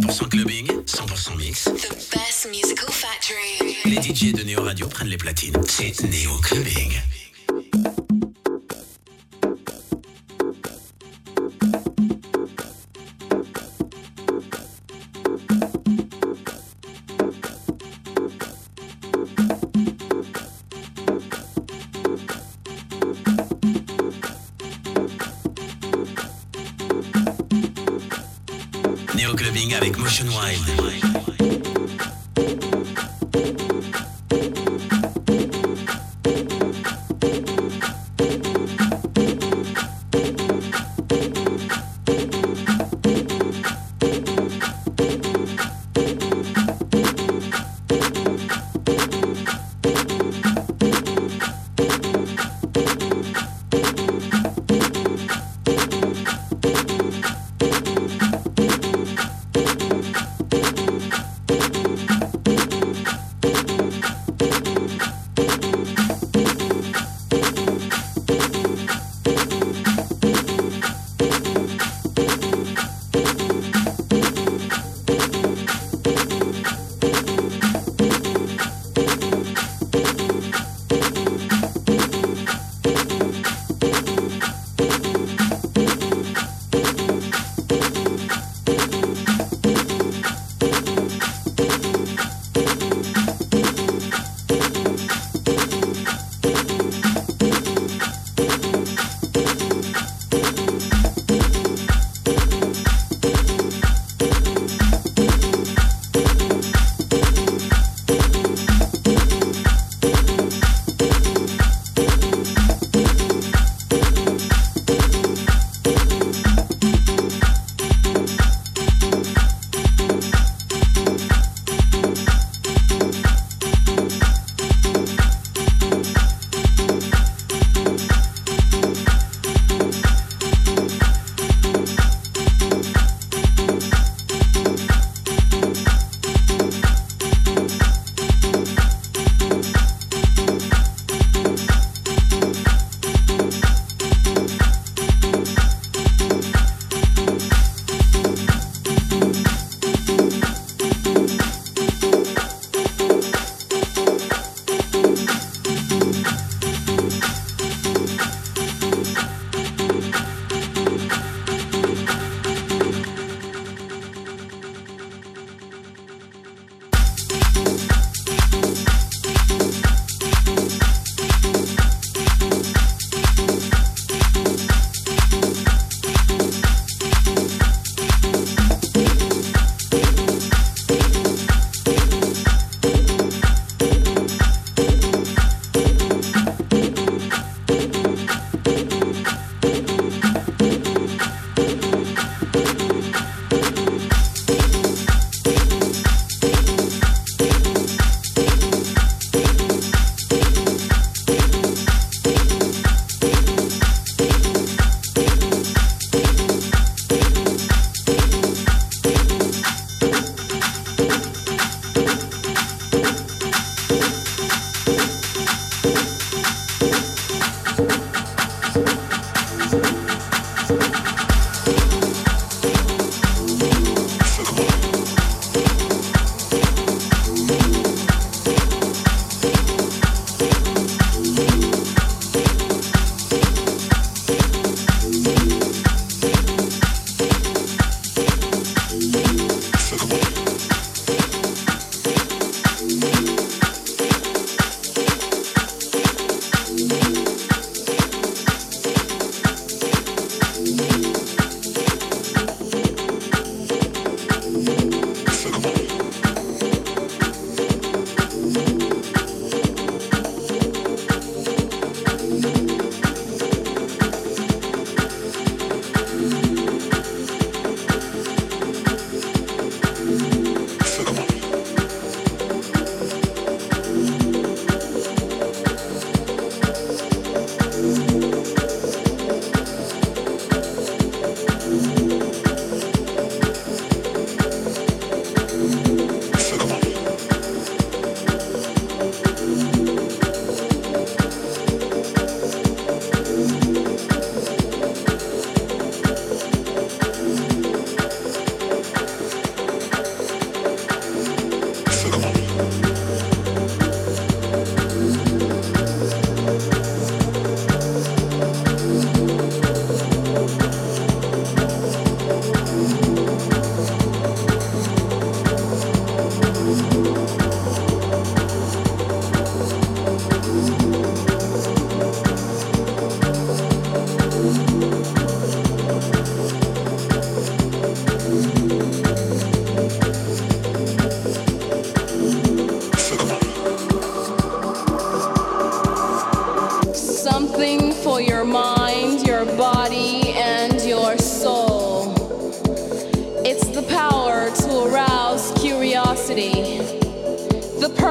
100% clubbing, 100% mix. The best musical factory. Les DJ de Néo Radio prennent les platines. C'est Néo Clubbing.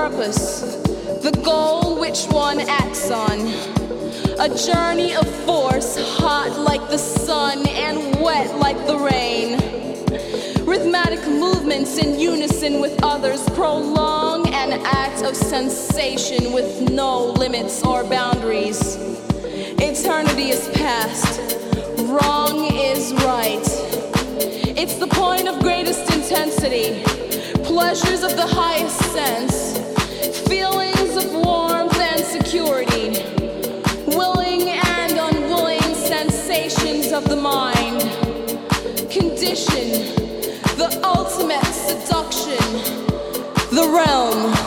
Purpose, the goal which one acts on. A journey of force, hot like the sun and wet like the rain. Rhythmic movements in unison with others prolong an act of sensation with no limits or boundaries. Eternity is past, wrong is right. It's the point of greatest intensity, pleasures of the highest sense, the mind, condition, the ultimate seduction, the realm.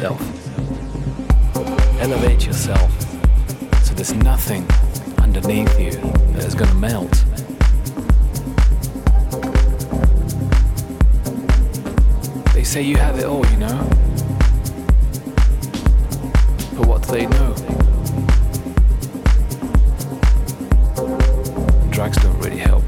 Yourself. Elevate yourself so there's nothing underneath you that is going to melt. They say you have it all, you know. But what do they know? Drugs don't really help.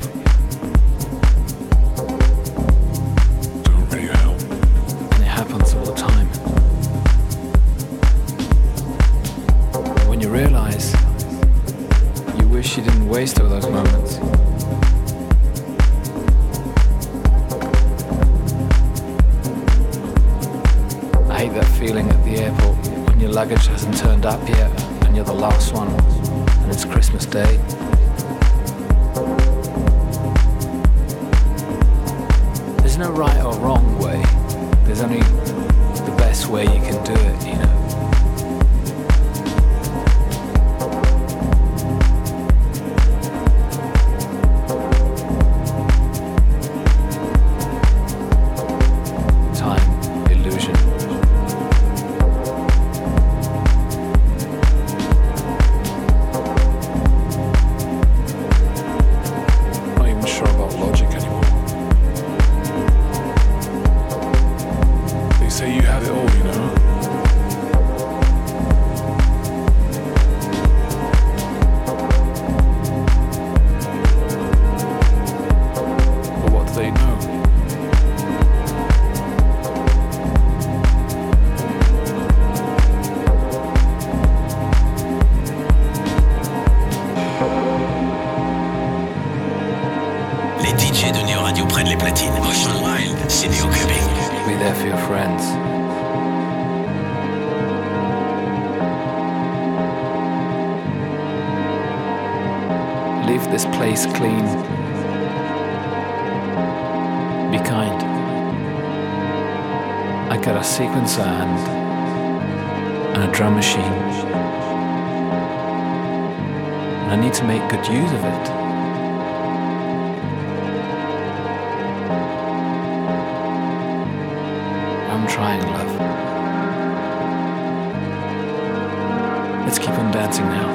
Waste all those moments. I hate that feeling at the airport when your luggage hasn't turned up yet and you're the last one and it's Christmas Day. Les platines. Ocean Wild, c'est Neo Clubbing. Be there for your friends. Leave this place clean. Be kind. I got a sequencer and, and a drum machine. And I need to make good use of it. Trying, love. Let's keep on dancing now.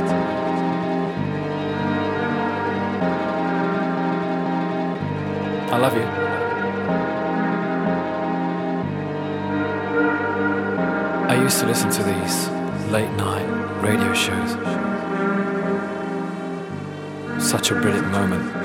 I love you. I used to listen to these late night radio shows. Such a brilliant moment.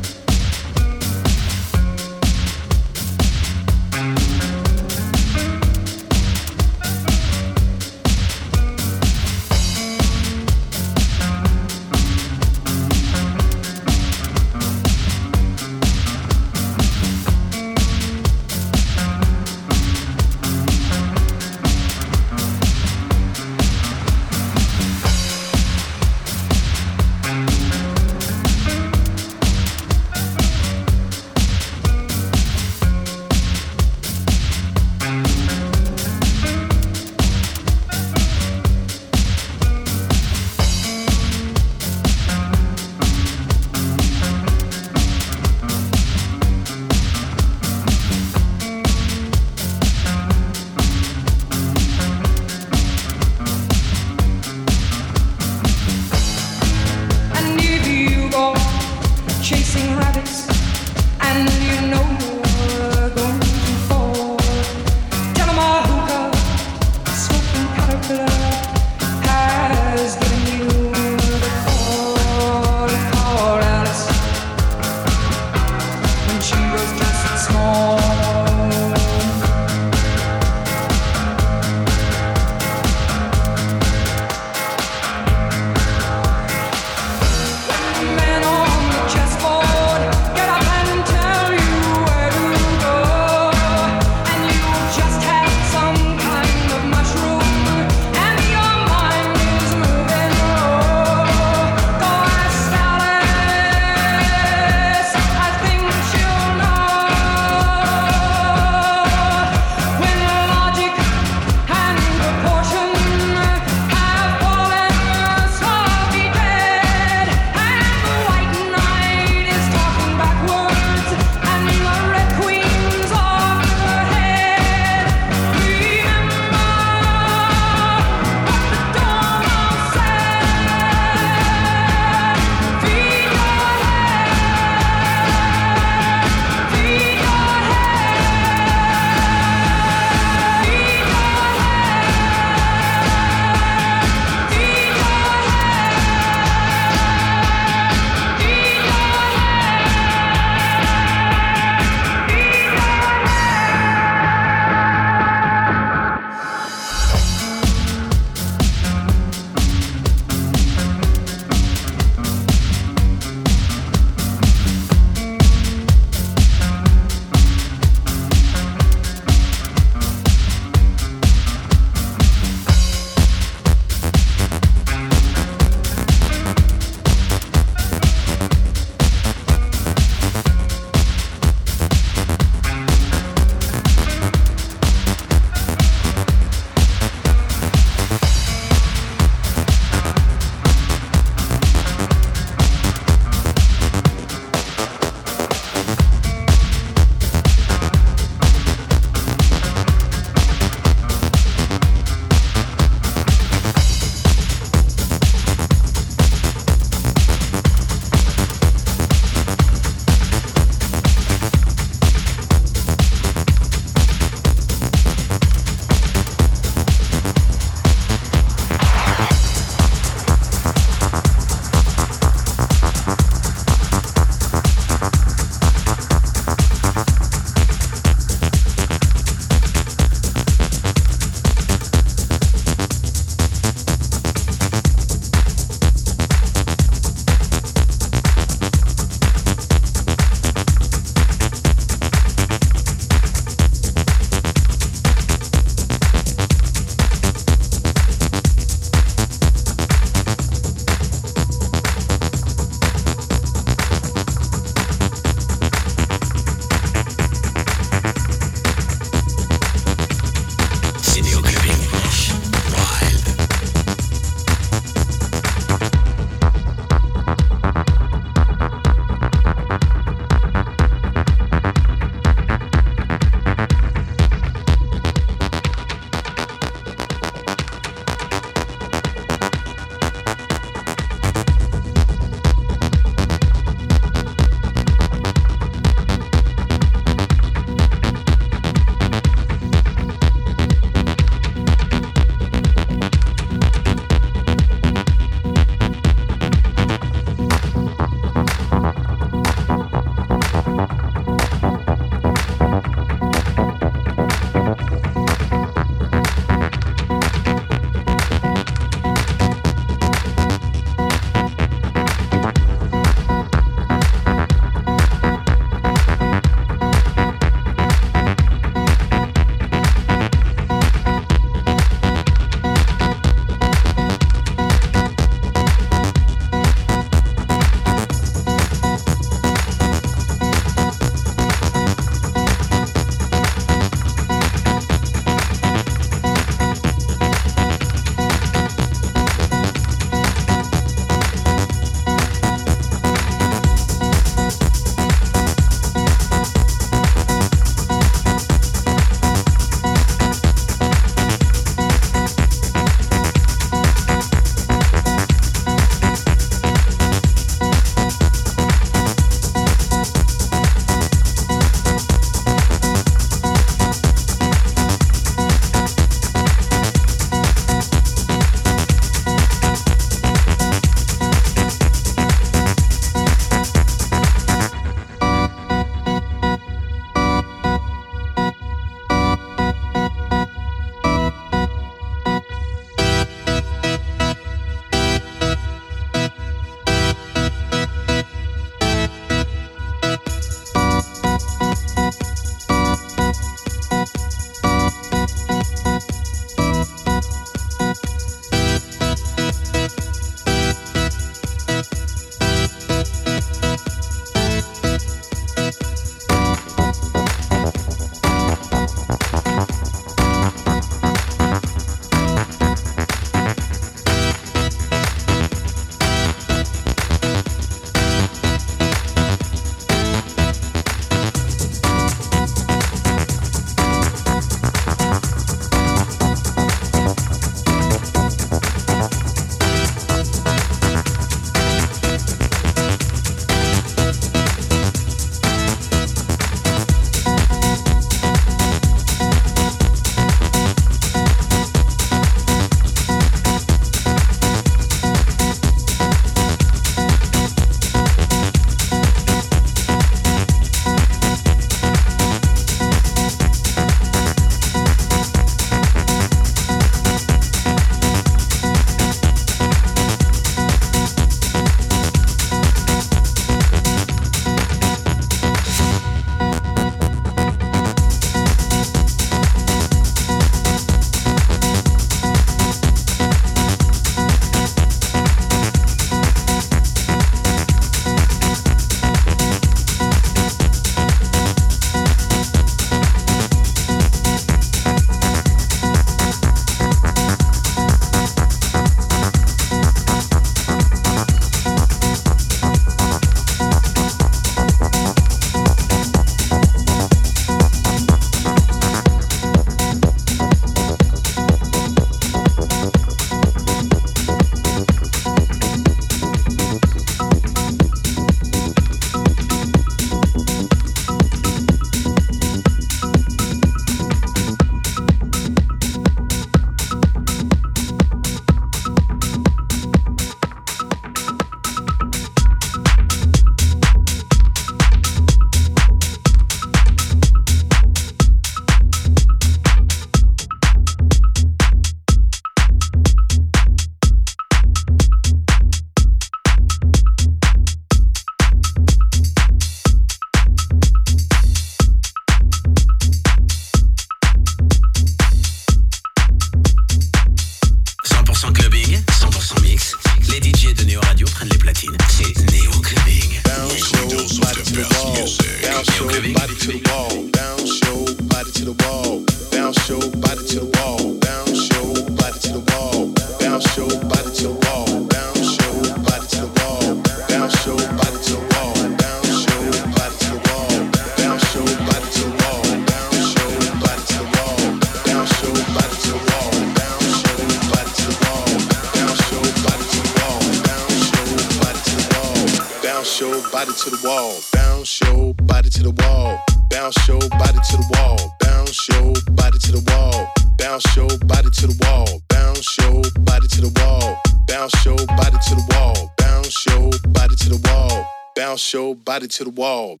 To the wall.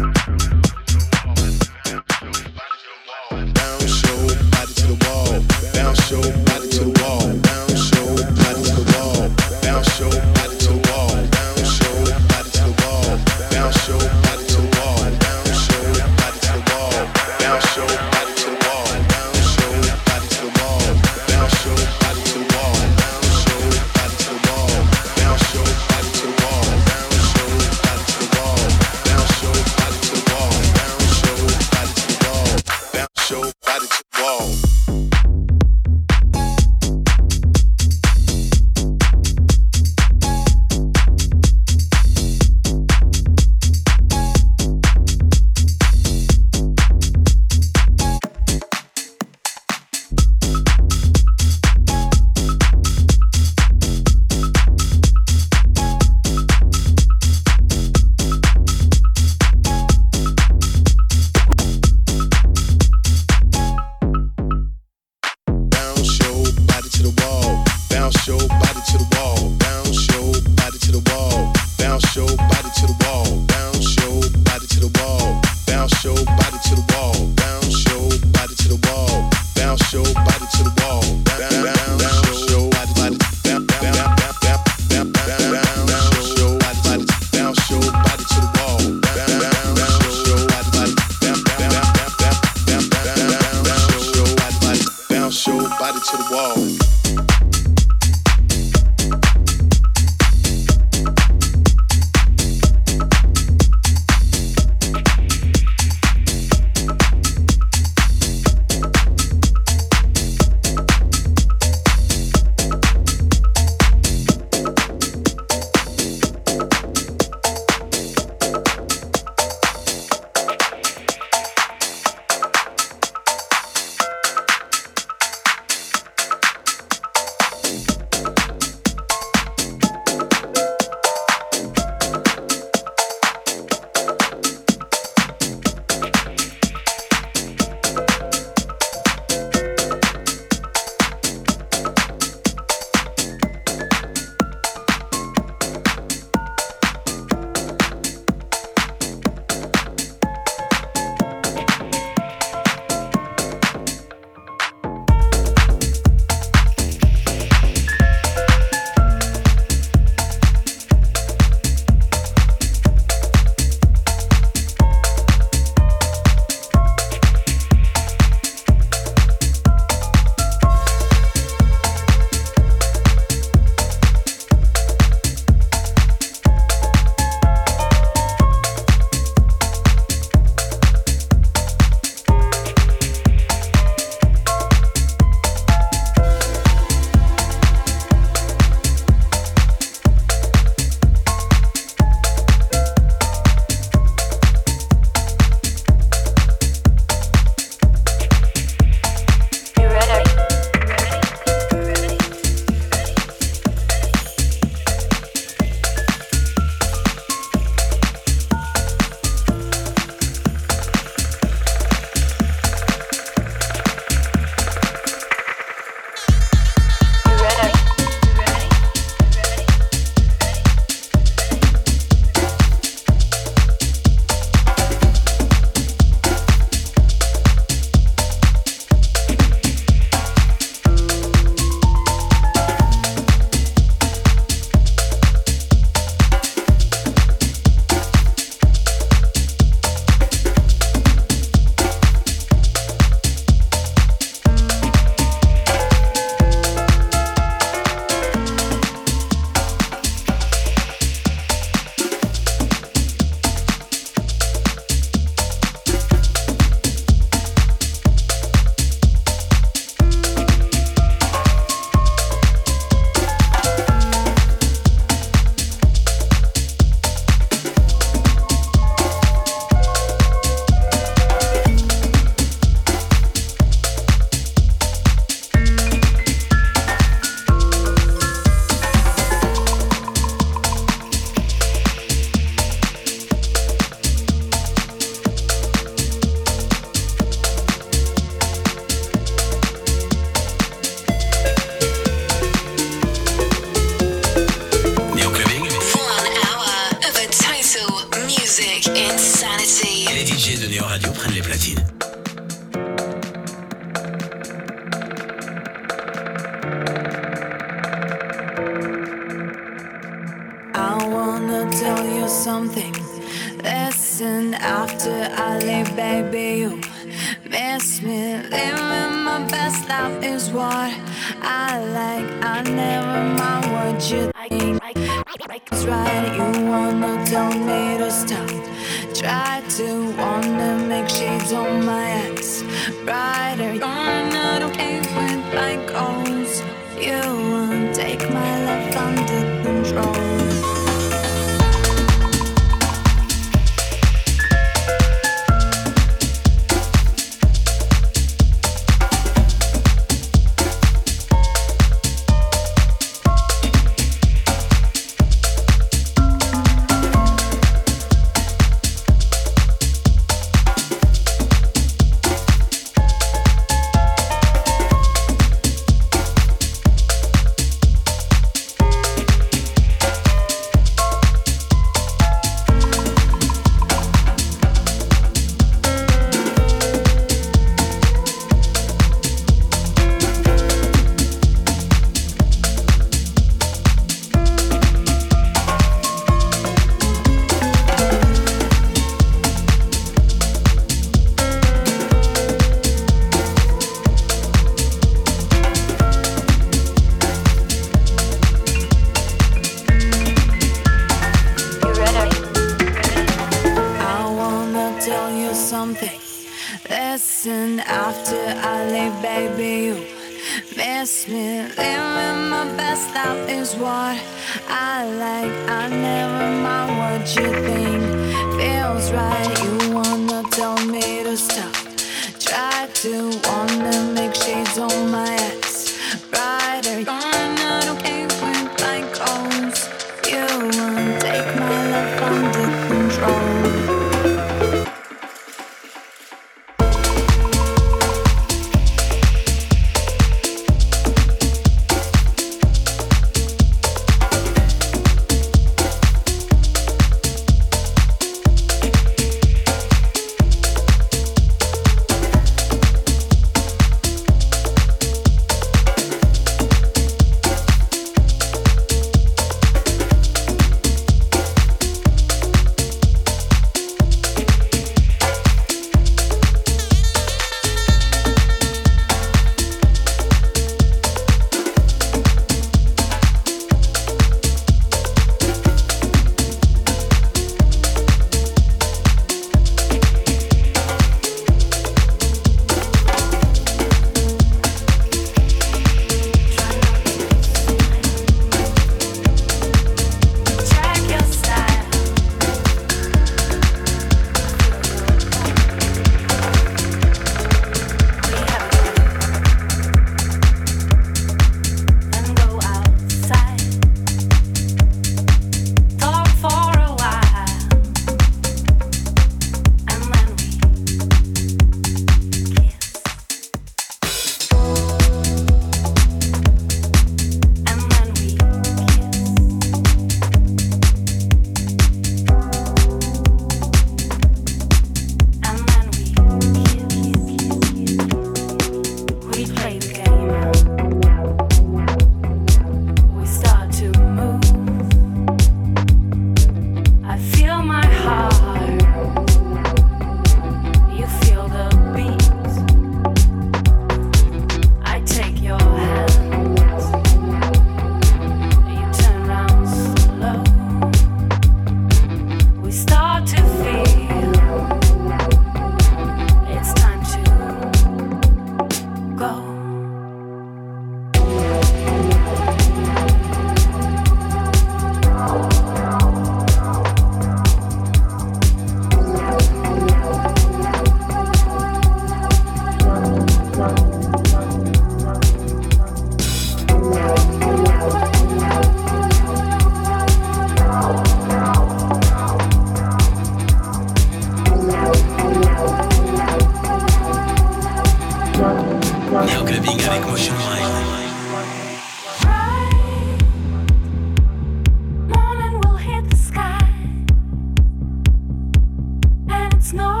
not